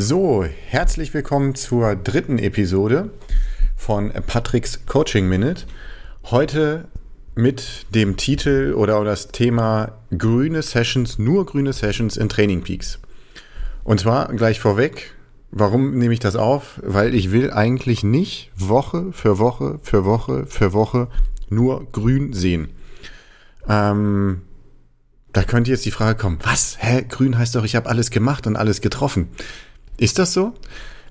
So, herzlich willkommen zur dritten Episode von Patricks Coaching Minute. Heute mit dem Titel oder das Thema grüne Sessions, nur grüne Sessions in Training Peaks. Und zwar gleich vorweg, warum nehme ich das auf? Weil ich will eigentlich nicht Woche für Woche für Woche für Woche nur grün sehen. Ähm, da könnte jetzt die Frage kommen, was? Hä? Grün heißt doch, ich habe alles gemacht und alles getroffen. Ist das so?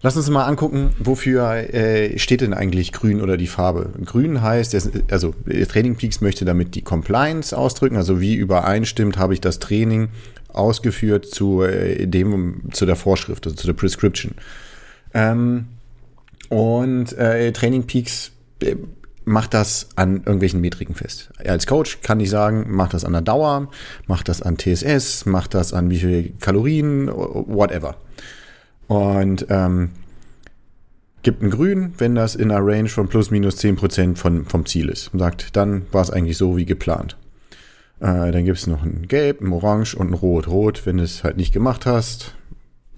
Lass uns mal angucken, wofür äh, steht denn eigentlich grün oder die Farbe? Grün heißt, also Training Peaks möchte damit die Compliance ausdrücken, also wie übereinstimmt habe ich das Training ausgeführt zu äh, dem, zu der Vorschrift, also zu der Prescription. Ähm, und äh, Training Peaks äh, macht das an irgendwelchen Metriken fest. Als Coach kann ich sagen, macht das an der Dauer, macht das an TSS, macht das an wie viel Kalorien, whatever. Und ähm, gibt ein Grün, wenn das in einer Range von plus minus 10% von, vom Ziel ist. Und sagt, dann war es eigentlich so wie geplant. Äh, dann gibt es noch ein Gelb, ein Orange und ein Rot. Rot, wenn du es halt nicht gemacht hast.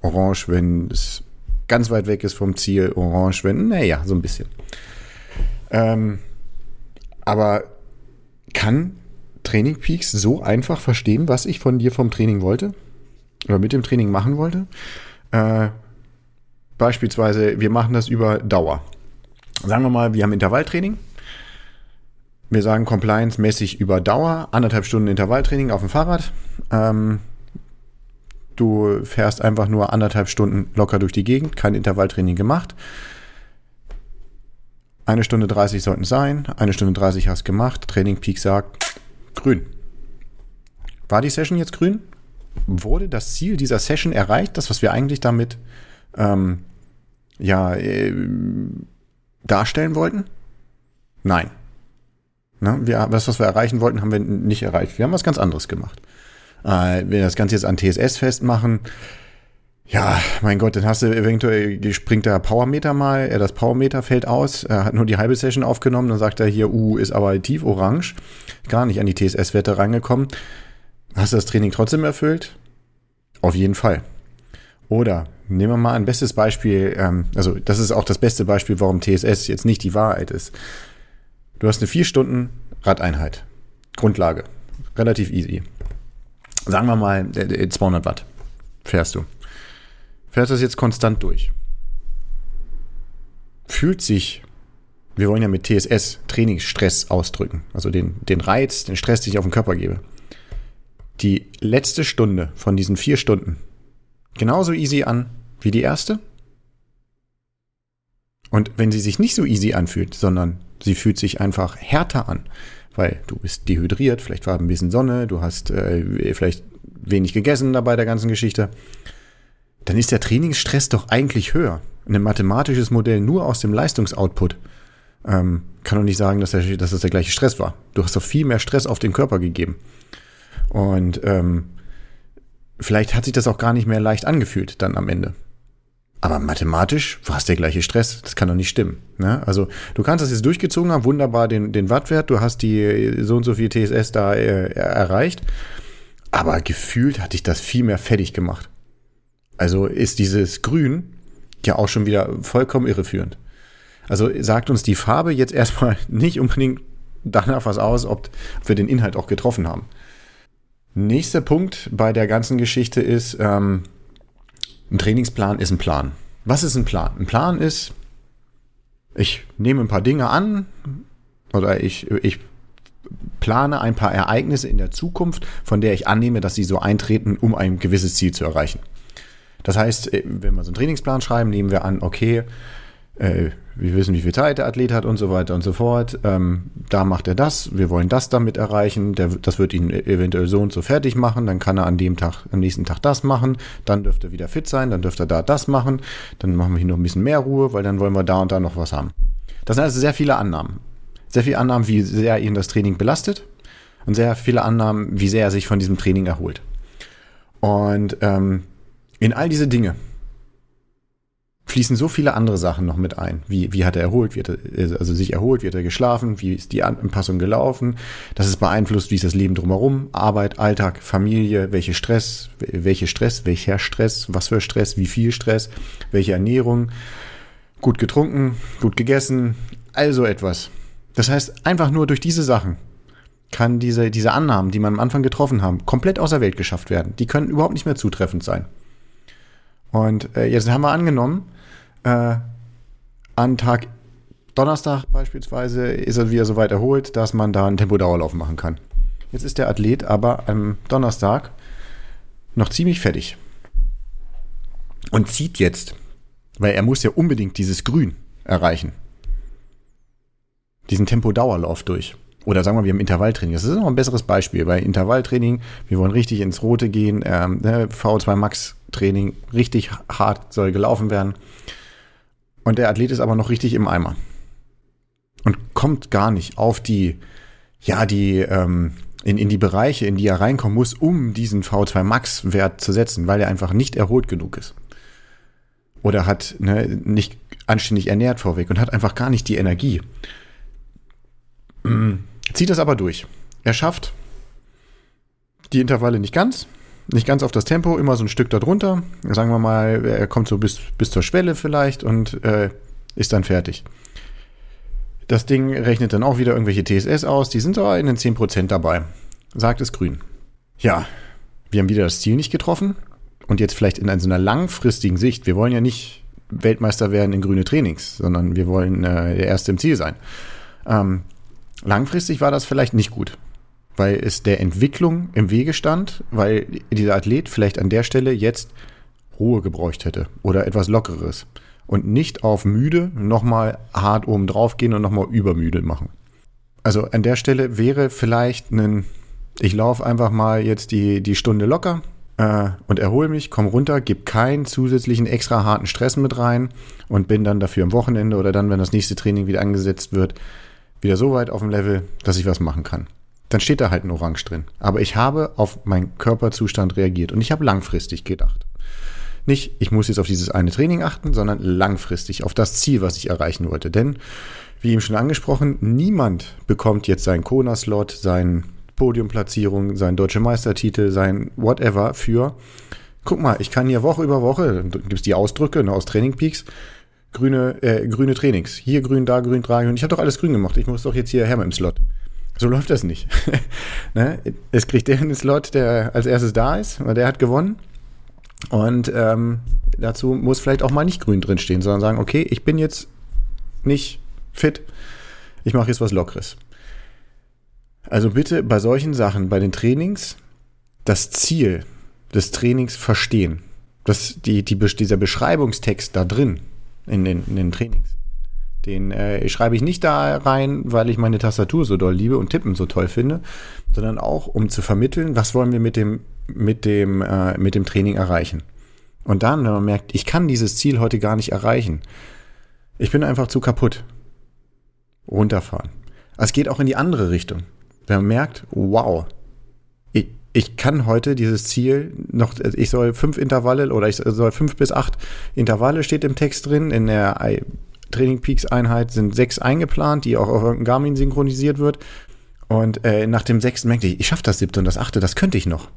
Orange, wenn es ganz weit weg ist vom Ziel. Orange, wenn, naja, so ein bisschen. Ähm, aber kann Training Peaks so einfach verstehen, was ich von dir vom Training wollte? Oder mit dem Training machen wollte? Äh, beispielsweise, wir machen das über Dauer. Sagen wir mal, wir haben Intervalltraining. Wir sagen compliance-mäßig über Dauer, anderthalb Stunden Intervalltraining auf dem Fahrrad. Ähm, du fährst einfach nur anderthalb Stunden locker durch die Gegend, kein Intervalltraining gemacht. Eine Stunde 30 sollten sein, eine Stunde 30 hast gemacht, Training Peak sagt grün. War die Session jetzt grün? wurde das Ziel dieser Session erreicht, das, was wir eigentlich damit ähm, ja, äh, darstellen wollten? Nein. Na, wir, das, was wir erreichen wollten, haben wir nicht erreicht. Wir haben was ganz anderes gemacht. Äh, wenn wir das Ganze jetzt an TSS festmachen, ja, mein Gott, dann hast du eventuell, springt der Powermeter mal, er das Powermeter fällt aus, er hat nur die halbe Session aufgenommen, dann sagt er hier, uh, ist aber tief orange, gar nicht an die TSS-Werte reingekommen. Hast du das Training trotzdem erfüllt? Auf jeden Fall. Oder nehmen wir mal ein bestes Beispiel, ähm, also das ist auch das beste Beispiel, warum TSS jetzt nicht die Wahrheit ist. Du hast eine vier Stunden Radeinheit. Grundlage. Relativ easy. Sagen wir mal 200 Watt fährst du. Fährst das jetzt konstant durch. Fühlt sich, wir wollen ja mit TSS Trainingsstress ausdrücken, also den, den Reiz, den Stress, den ich auf den Körper gebe die letzte Stunde von diesen vier Stunden genauso easy an wie die erste? Und wenn sie sich nicht so easy anfühlt, sondern sie fühlt sich einfach härter an, weil du bist dehydriert, vielleicht war ein bisschen Sonne, du hast äh, vielleicht wenig gegessen dabei der ganzen Geschichte, dann ist der Trainingsstress doch eigentlich höher. Ein mathematisches Modell nur aus dem Leistungsoutput ähm, kann doch nicht sagen, dass, der, dass das der gleiche Stress war. Du hast doch viel mehr Stress auf den Körper gegeben. Und ähm, vielleicht hat sich das auch gar nicht mehr leicht angefühlt dann am Ende. Aber mathematisch war es der gleiche Stress. Das kann doch nicht stimmen. Ne? Also du kannst das jetzt durchgezogen haben, wunderbar den, den Wattwert, du hast die so und so viel TSS da äh, erreicht. Aber gefühlt hat dich das viel mehr fertig gemacht. Also ist dieses Grün ja auch schon wieder vollkommen irreführend. Also sagt uns die Farbe jetzt erstmal nicht unbedingt danach was aus, ob wir den Inhalt auch getroffen haben. Nächster Punkt bei der ganzen Geschichte ist, ähm, ein Trainingsplan ist ein Plan. Was ist ein Plan? Ein Plan ist, ich nehme ein paar Dinge an oder ich, ich plane ein paar Ereignisse in der Zukunft, von der ich annehme, dass sie so eintreten, um ein gewisses Ziel zu erreichen. Das heißt, wenn wir so einen Trainingsplan schreiben, nehmen wir an, okay, äh, wir wissen, wie viel Zeit der Athlet hat und so weiter und so fort. Ähm, da macht er das, wir wollen das damit erreichen, der, das wird ihn eventuell so und so fertig machen, dann kann er an dem Tag, am nächsten Tag das machen, dann dürfte er wieder fit sein, dann dürfte er da das machen, dann machen wir hier noch ein bisschen mehr Ruhe, weil dann wollen wir da und da noch was haben. Das sind also sehr viele Annahmen. Sehr viele Annahmen, wie sehr ihn das Training belastet und sehr viele Annahmen, wie sehr er sich von diesem Training erholt. Und ähm, in all diese Dinge fließen so viele andere Sachen noch mit ein. Wie, wie hat er erholt, wie hat er, also sich erholt, wie hat er geschlafen, wie ist die Anpassung gelaufen. Das ist beeinflusst, wie ist das Leben drumherum, Arbeit, Alltag, Familie, welche Stress, welche Stress, welcher Stress, was für Stress, wie viel Stress, welche Ernährung, gut getrunken, gut gegessen, also etwas. Das heißt, einfach nur durch diese Sachen kann diese, diese Annahmen, die man am Anfang getroffen haben, komplett außer Welt geschafft werden. Die können überhaupt nicht mehr zutreffend sein. Und äh, jetzt haben wir angenommen, äh, an Tag Donnerstag beispielsweise ist er wieder so weit erholt, dass man da einen Tempodauerlauf machen kann. Jetzt ist der Athlet aber am Donnerstag noch ziemlich fertig und zieht jetzt, weil er muss ja unbedingt dieses Grün erreichen, diesen Tempodauerlauf durch. Oder sagen wir, wir haben Intervalltraining. Das ist noch ein besseres Beispiel. Bei Intervalltraining, wir wollen richtig ins Rote gehen, ähm, ne, VO2 Max Training, richtig hart soll gelaufen werden. Und der Athlet ist aber noch richtig im Eimer. Und kommt gar nicht auf die, ja, die, ähm, in, in die Bereiche, in die er reinkommen muss, um diesen V2 Max-Wert zu setzen, weil er einfach nicht erholt genug ist. Oder hat ne, nicht anständig ernährt vorweg und hat einfach gar nicht die Energie. Zieht das aber durch. Er schafft die Intervalle nicht ganz, nicht ganz auf das Tempo, immer so ein Stück darunter. Sagen wir mal, er kommt so bis, bis zur Schwelle vielleicht und äh, ist dann fertig. Das Ding rechnet dann auch wieder irgendwelche TSS aus, die sind aber in den 10% dabei. Sagt es grün. Ja, wir haben wieder das Ziel nicht getroffen und jetzt vielleicht in so einer langfristigen Sicht, wir wollen ja nicht Weltmeister werden in grüne Trainings, sondern wir wollen äh, der Erste im Ziel sein. Ähm, langfristig war das vielleicht nicht gut weil es der Entwicklung im Wege stand, weil dieser Athlet vielleicht an der Stelle jetzt Ruhe gebräucht hätte oder etwas Lockeres und nicht auf müde nochmal hart oben drauf gehen und nochmal übermüde machen. Also an der Stelle wäre vielleicht ein, ich laufe einfach mal jetzt die, die Stunde locker äh, und erhole mich, komme runter, gebe keinen zusätzlichen extra harten Stress mit rein und bin dann dafür am Wochenende oder dann, wenn das nächste Training wieder angesetzt wird, wieder so weit auf dem Level, dass ich was machen kann dann steht da halt ein Orange drin. Aber ich habe auf meinen Körperzustand reagiert und ich habe langfristig gedacht. Nicht, ich muss jetzt auf dieses eine Training achten, sondern langfristig auf das Ziel, was ich erreichen wollte. Denn, wie eben schon angesprochen, niemand bekommt jetzt seinen Kona-Slot, seine Podiumplatzierung, seinen deutsche Meistertitel, sein whatever für, guck mal, ich kann hier Woche über Woche, gibt es die Ausdrücke ne, aus Training Peaks, grüne, äh, grüne Trainings. Hier grün, da grün, da grün. Ich habe doch alles grün gemacht. Ich muss doch jetzt hierher mit dem Slot. So läuft das nicht. ne? Es kriegt der einen Slot, der als erstes da ist, weil der hat gewonnen. Und ähm, dazu muss vielleicht auch mal nicht grün drinstehen, sondern sagen, okay, ich bin jetzt nicht fit, ich mache jetzt was Lockeres. Also bitte bei solchen Sachen, bei den Trainings, das Ziel des Trainings verstehen. Das, die, die, dieser Beschreibungstext da drin in den, in den Trainings den äh, schreibe ich nicht da rein, weil ich meine Tastatur so doll liebe und Tippen so toll finde, sondern auch, um zu vermitteln, was wollen wir mit dem, mit dem, äh, mit dem Training erreichen. Und dann, wenn man merkt, ich kann dieses Ziel heute gar nicht erreichen, ich bin einfach zu kaputt, runterfahren. Es geht auch in die andere Richtung. Wenn man merkt, wow, ich, ich kann heute dieses Ziel noch, ich soll fünf Intervalle oder ich soll fünf bis acht Intervalle steht im Text drin, in der Training Peaks Einheit sind sechs eingeplant, die auch auf irgendeinem Garmin synchronisiert wird. Und äh, nach dem sechsten merkte ich, ich schaffe das siebte und das achte, das könnte ich noch.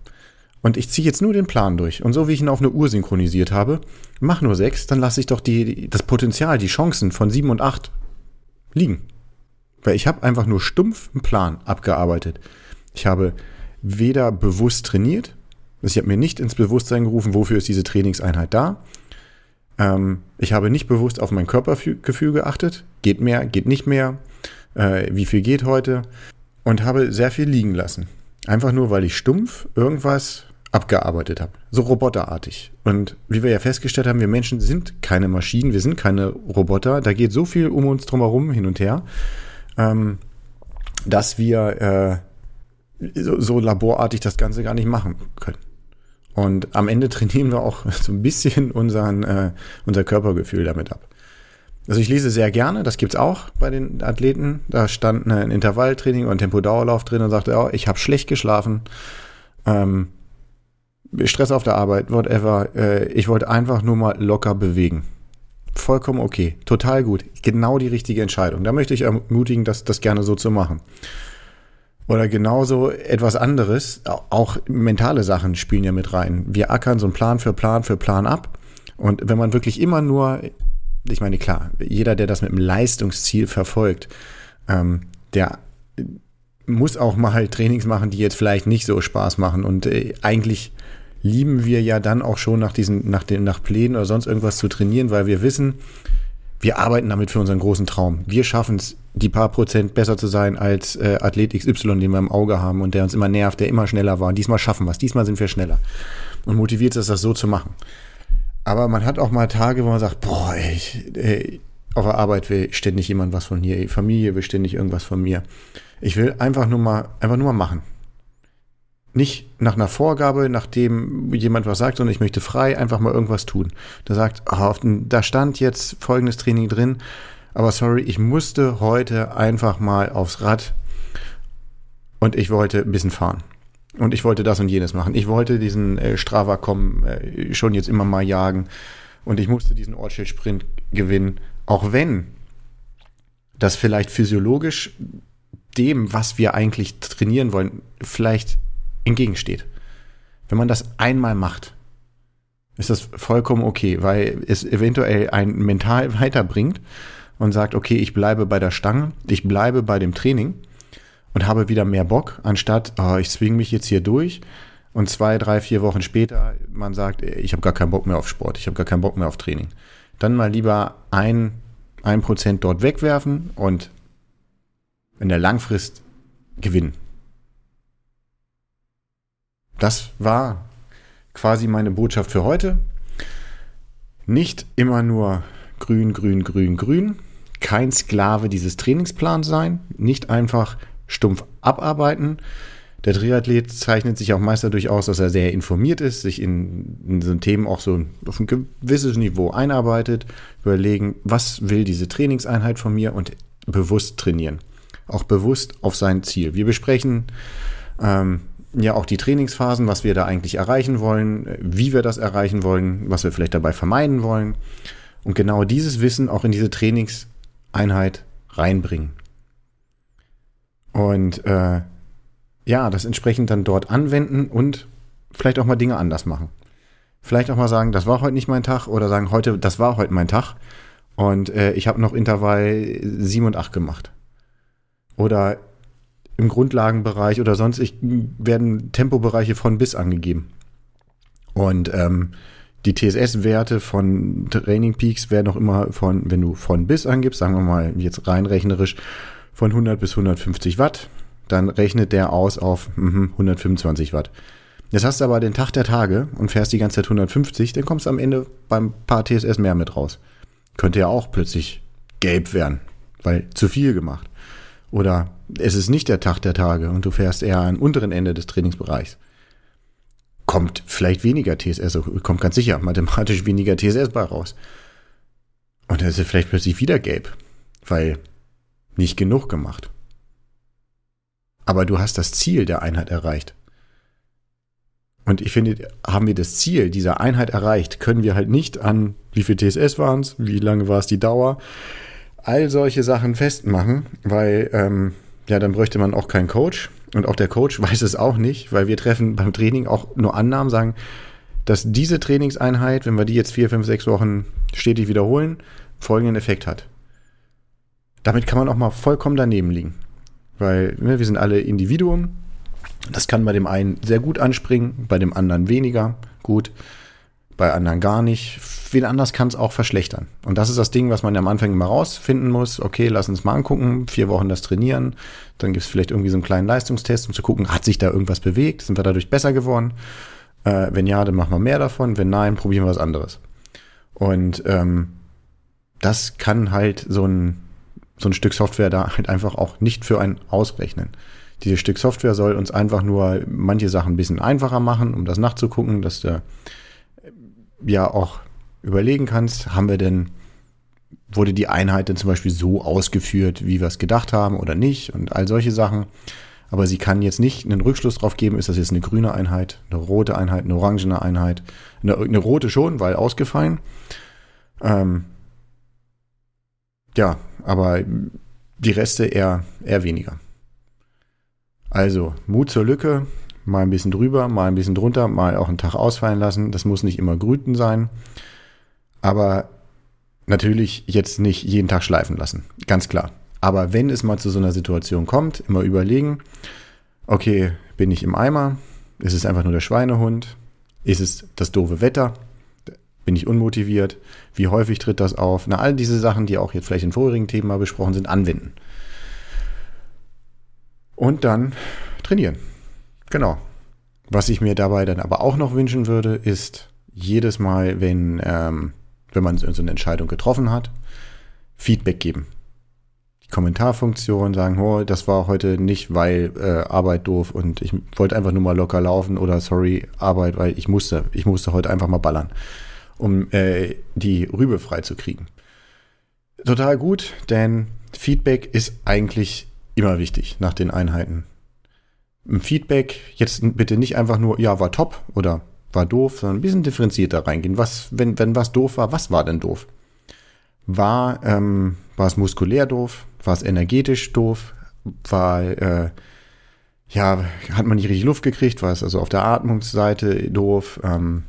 Und ich ziehe jetzt nur den Plan durch. Und so wie ich ihn auf eine Uhr synchronisiert habe, mach nur sechs, dann lasse ich doch die, das Potenzial, die Chancen von sieben und acht liegen. Weil ich habe einfach nur stumpf einen Plan abgearbeitet. Ich habe weder bewusst trainiert, also ich habe mir nicht ins Bewusstsein gerufen, wofür ist diese Trainingseinheit da. Ähm, ich habe nicht bewusst auf mein Körpergefühl geachtet. Geht mehr, geht nicht mehr. Äh, wie viel geht heute? Und habe sehr viel liegen lassen. Einfach nur, weil ich stumpf irgendwas abgearbeitet habe. So roboterartig. Und wie wir ja festgestellt haben, wir Menschen sind keine Maschinen, wir sind keine Roboter. Da geht so viel um uns drumherum hin und her, ähm, dass wir äh, so, so laborartig das Ganze gar nicht machen können. Und am Ende trainieren wir auch so ein bisschen unseren, äh, unser Körpergefühl damit ab. Also ich lese sehr gerne, das gibt's auch bei den Athleten. Da stand ein Intervalltraining und Tempodauerlauf drin und sagte, oh, ich habe schlecht geschlafen, ähm, Stress auf der Arbeit, whatever. Äh, ich wollte einfach nur mal locker bewegen. vollkommen okay, total gut, genau die richtige Entscheidung. Da möchte ich ermutigen, das, das gerne so zu machen. Oder genauso etwas anderes, auch mentale Sachen spielen ja mit rein. Wir ackern so einen Plan für Plan für Plan ab. Und wenn man wirklich immer nur, ich meine, klar, jeder, der das mit einem Leistungsziel verfolgt, ähm, der muss auch mal Trainings machen, die jetzt vielleicht nicht so Spaß machen. Und äh, eigentlich lieben wir ja dann auch schon nach diesen, nach den, nach Plänen oder sonst irgendwas zu trainieren, weil wir wissen, wir arbeiten damit für unseren großen Traum. Wir schaffen es, die paar Prozent besser zu sein als äh, Athlet XY, den wir im Auge haben und der uns immer nervt, der immer schneller war. Und diesmal schaffen wir es. Diesmal sind wir schneller. Und motiviert ist das so zu machen. Aber man hat auch mal Tage, wo man sagt, boah, ey, ey auf der Arbeit will ständig jemand was von mir, Familie will ständig irgendwas von mir. Ich will einfach nur mal, einfach nur mal machen nicht nach einer Vorgabe, nachdem jemand was sagt, sondern ich möchte frei einfach mal irgendwas tun. Da sagt, da stand jetzt folgendes Training drin, aber sorry, ich musste heute einfach mal aufs Rad und ich wollte ein bisschen fahren. Und ich wollte das und jenes machen. Ich wollte diesen äh, Strava kommen, äh, schon jetzt immer mal jagen. Und ich musste diesen Ortsschild-Sprint gewinnen. Auch wenn das vielleicht physiologisch dem, was wir eigentlich trainieren wollen, vielleicht entgegensteht. Wenn man das einmal macht, ist das vollkommen okay, weil es eventuell einen mental weiterbringt und sagt, okay, ich bleibe bei der Stange, ich bleibe bei dem Training und habe wieder mehr Bock, anstatt, oh, ich zwinge mich jetzt hier durch und zwei, drei, vier Wochen später man sagt, ich habe gar keinen Bock mehr auf Sport, ich habe gar keinen Bock mehr auf Training. Dann mal lieber ein, ein Prozent dort wegwerfen und in der Langfrist gewinnen. Das war quasi meine Botschaft für heute. Nicht immer nur grün, grün, grün, grün. Kein Sklave dieses Trainingsplans sein. Nicht einfach stumpf abarbeiten. Der Triathlet zeichnet sich auch meist dadurch aus, dass er sehr informiert ist, sich in, in so Themen auch so auf ein gewisses Niveau einarbeitet, überlegen, was will diese Trainingseinheit von mir und bewusst trainieren. Auch bewusst auf sein Ziel. Wir besprechen ähm, ja auch die Trainingsphasen, was wir da eigentlich erreichen wollen, wie wir das erreichen wollen, was wir vielleicht dabei vermeiden wollen. Und genau dieses Wissen auch in diese Trainingseinheit reinbringen. Und äh, ja, das entsprechend dann dort anwenden und vielleicht auch mal Dinge anders machen. Vielleicht auch mal sagen, das war heute nicht mein Tag oder sagen, heute, das war heute mein Tag und äh, ich habe noch Intervall 7 und 8 gemacht. Oder im Grundlagenbereich oder sonst ich, werden Tempobereiche von bis angegeben. Und ähm, die TSS-Werte von Training Peaks werden auch immer von, wenn du von bis angibst, sagen wir mal jetzt rein rechnerisch, von 100 bis 150 Watt, dann rechnet der aus auf mh, 125 Watt. Jetzt hast du aber den Tag der Tage und fährst die ganze Zeit 150, dann kommst du am Ende beim paar TSS mehr mit raus. Könnte ja auch plötzlich gelb werden, weil zu viel gemacht. Oder es ist nicht der Tag der Tage und du fährst eher am unteren Ende des Trainingsbereichs. Kommt vielleicht weniger TSS, also kommt ganz sicher mathematisch weniger TSS bei raus. Und dann ist es vielleicht plötzlich wieder gelb, weil nicht genug gemacht. Aber du hast das Ziel der Einheit erreicht. Und ich finde, haben wir das Ziel dieser Einheit erreicht, können wir halt nicht an, wie viel TSS waren es, wie lange war es die Dauer, all solche Sachen festmachen, weil ähm, ja, dann bräuchte man auch keinen Coach. Und auch der Coach weiß es auch nicht, weil wir treffen beim Training auch nur Annahmen, sagen, dass diese Trainingseinheit, wenn wir die jetzt vier, fünf, sechs Wochen stetig wiederholen, folgenden Effekt hat. Damit kann man auch mal vollkommen daneben liegen. Weil ne, wir sind alle Individuen. Das kann bei dem einen sehr gut anspringen, bei dem anderen weniger gut bei anderen gar nicht. Wen anders kann es auch verschlechtern. Und das ist das Ding, was man ja am Anfang immer rausfinden muss. Okay, lass uns mal angucken, vier Wochen das trainieren. Dann gibt es vielleicht irgendwie so einen kleinen Leistungstest, um zu gucken, hat sich da irgendwas bewegt? Sind wir dadurch besser geworden? Äh, wenn ja, dann machen wir mehr davon. Wenn nein, probieren wir was anderes. Und ähm, das kann halt so ein, so ein Stück Software da halt einfach auch nicht für einen ausrechnen. Dieses Stück Software soll uns einfach nur manche Sachen ein bisschen einfacher machen, um das nachzugucken, dass der ja auch überlegen kannst, haben wir denn, wurde die Einheit denn zum Beispiel so ausgeführt, wie wir es gedacht haben oder nicht und all solche Sachen. Aber sie kann jetzt nicht einen Rückschluss drauf geben, ist das jetzt eine grüne Einheit, eine rote Einheit, eine orangene Einheit. Eine, eine rote schon, weil ausgefallen. Ähm, ja, aber die Reste eher, eher weniger. Also Mut zur Lücke, mal ein bisschen drüber, mal ein bisschen drunter, mal auch einen Tag ausfallen lassen. Das muss nicht immer Grüten sein. Aber natürlich jetzt nicht jeden Tag schleifen lassen. Ganz klar. Aber wenn es mal zu so einer Situation kommt, immer überlegen, okay, bin ich im Eimer? Ist es einfach nur der Schweinehund? Ist es das doofe Wetter? Bin ich unmotiviert? Wie häufig tritt das auf? Na, all diese Sachen, die auch jetzt vielleicht in vorherigen Themen mal besprochen sind, anwenden. Und dann trainieren. Genau. Was ich mir dabei dann aber auch noch wünschen würde, ist jedes Mal, wenn, ähm, wenn man so eine Entscheidung getroffen hat, Feedback geben. Die Kommentarfunktion sagen, oh, das war heute nicht, weil äh, Arbeit doof und ich wollte einfach nur mal locker laufen oder sorry, Arbeit, weil ich musste, ich musste heute einfach mal ballern, um äh, die Rübe frei zu kriegen. Total gut, denn Feedback ist eigentlich immer wichtig nach den Einheiten. Im Feedback jetzt bitte nicht einfach nur, ja, war top oder war doof, sondern ein bisschen differenzierter reingehen. Was, wenn, wenn was doof war, was war denn doof? War, ähm, war es muskulär doof? War es energetisch doof? War, äh, ja, hat man nicht richtig Luft gekriegt? War es also auf der Atmungsseite doof? Ähm,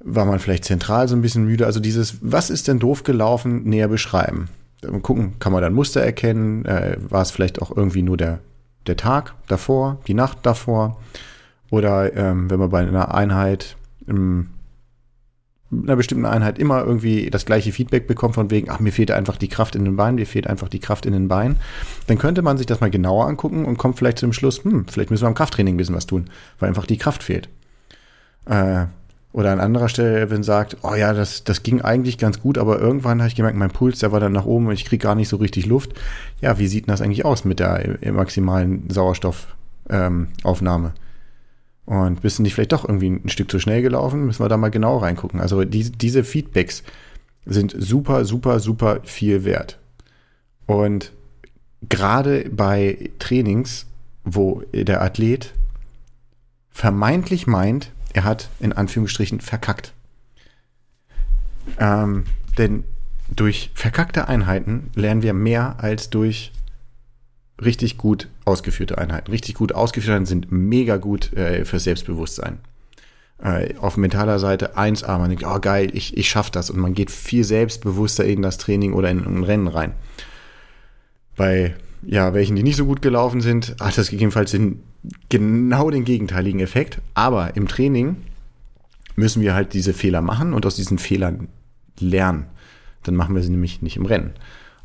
war man vielleicht zentral so ein bisschen müde? Also dieses, was ist denn doof gelaufen, näher beschreiben. Gucken, kann man dann Muster erkennen? Äh, war es vielleicht auch irgendwie nur der, der Tag davor, die Nacht davor? Oder ähm, wenn man bei einer Einheit, in einer bestimmten Einheit immer irgendwie das gleiche Feedback bekommt von wegen, ach, mir fehlt einfach die Kraft in den Beinen, mir fehlt einfach die Kraft in den Beinen, dann könnte man sich das mal genauer angucken und kommt vielleicht zum Schluss, hm, vielleicht müssen wir am Krafttraining ein bisschen was tun, weil einfach die Kraft fehlt. Äh, oder an anderer Stelle, wenn sagt, oh ja, das, das ging eigentlich ganz gut, aber irgendwann habe ich gemerkt, mein Puls, der war dann nach oben und ich kriege gar nicht so richtig Luft. Ja, wie sieht denn das eigentlich aus mit der maximalen Sauerstoffaufnahme? Ähm, und bist du nicht vielleicht doch irgendwie ein Stück zu schnell gelaufen? Müssen wir da mal genau reingucken. Also die, diese Feedbacks sind super, super, super viel wert. Und gerade bei Trainings, wo der Athlet vermeintlich meint, er hat in Anführungsstrichen verkackt. Ähm, denn durch verkackte Einheiten lernen wir mehr als durch richtig gut ausgeführte Einheiten. Richtig gut ausgeführte Einheiten sind mega gut äh, für Selbstbewusstsein. Äh, auf mentaler Seite 1A, man denkt, oh geil, ich, ich schaffe das und man geht viel selbstbewusster in das Training oder in ein Rennen rein. Bei ja, welchen, die nicht so gut gelaufen sind, hat das gegebenenfalls den, genau den gegenteiligen Effekt. Aber im Training müssen wir halt diese Fehler machen und aus diesen Fehlern lernen. Dann machen wir sie nämlich nicht im Rennen.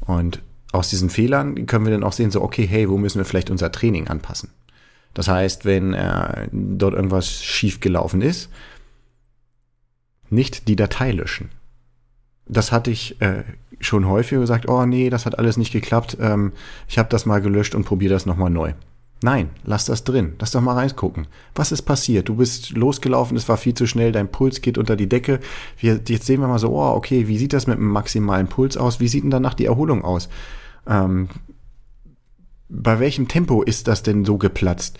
Und aus diesen Fehlern können wir dann auch sehen, so, okay, hey, wo müssen wir vielleicht unser Training anpassen? Das heißt, wenn äh, dort irgendwas schief gelaufen ist, nicht die Datei löschen. Das hatte ich äh, schon häufiger gesagt, oh nee, das hat alles nicht geklappt, ähm, ich habe das mal gelöscht und probiere das nochmal neu. Nein, lass das drin. Lass doch mal reingucken. Was ist passiert? Du bist losgelaufen, es war viel zu schnell, dein Puls geht unter die Decke. Wir, jetzt sehen wir mal so, oh, okay, wie sieht das mit dem maximalen Puls aus? Wie sieht denn danach die Erholung aus? Ähm, bei welchem Tempo ist das denn so geplatzt?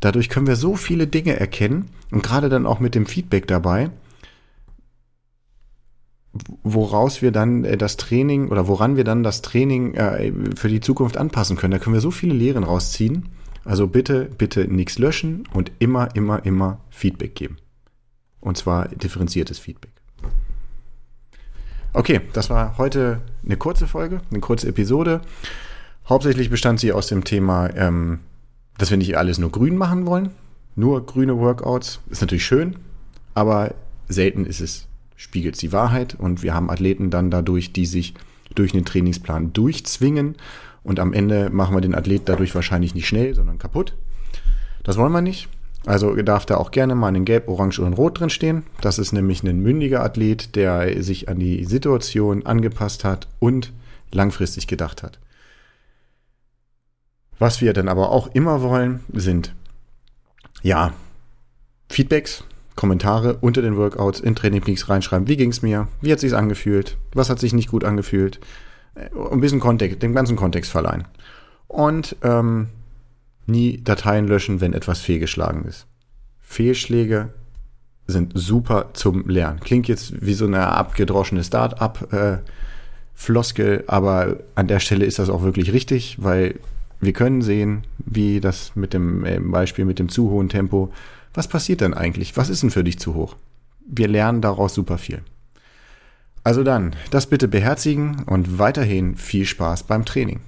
Dadurch können wir so viele Dinge erkennen und gerade dann auch mit dem Feedback dabei, woraus wir dann äh, das Training oder woran wir dann das Training äh, für die Zukunft anpassen können. Da können wir so viele Lehren rausziehen. Also bitte, bitte nichts löschen und immer, immer, immer Feedback geben. Und zwar differenziertes Feedback. Okay, das war heute eine kurze Folge, eine kurze Episode. Hauptsächlich bestand sie aus dem Thema, ähm, dass wir nicht alles nur grün machen wollen. Nur grüne Workouts ist natürlich schön, aber selten ist es, spiegelt die Wahrheit und wir haben Athleten dann dadurch, die sich durch einen Trainingsplan durchzwingen und am Ende machen wir den Athlet dadurch wahrscheinlich nicht schnell, sondern kaputt. Das wollen wir nicht. Also darf da auch gerne mal in Gelb, Orange oder Rot drin stehen. Das ist nämlich ein mündiger Athlet, der sich an die Situation angepasst hat und langfristig gedacht hat. Was wir dann aber auch immer wollen, sind ja Feedbacks, Kommentare unter den Workouts in Training Peaks reinschreiben. Wie ging es mir? Wie hat sich angefühlt? Was hat sich nicht gut angefühlt? Äh, ein bisschen Kontext, dem ganzen Kontext verleihen. Und ähm, nie Dateien löschen, wenn etwas fehlgeschlagen ist. Fehlschläge sind super zum Lernen. Klingt jetzt wie so eine abgedroschene Start-up-Floskel, äh, aber an der Stelle ist das auch wirklich richtig, weil wir können sehen, wie das mit dem äh, Beispiel mit dem zu hohen Tempo, was passiert denn eigentlich? Was ist denn für dich zu hoch? Wir lernen daraus super viel. Also dann, das bitte beherzigen und weiterhin viel Spaß beim Training.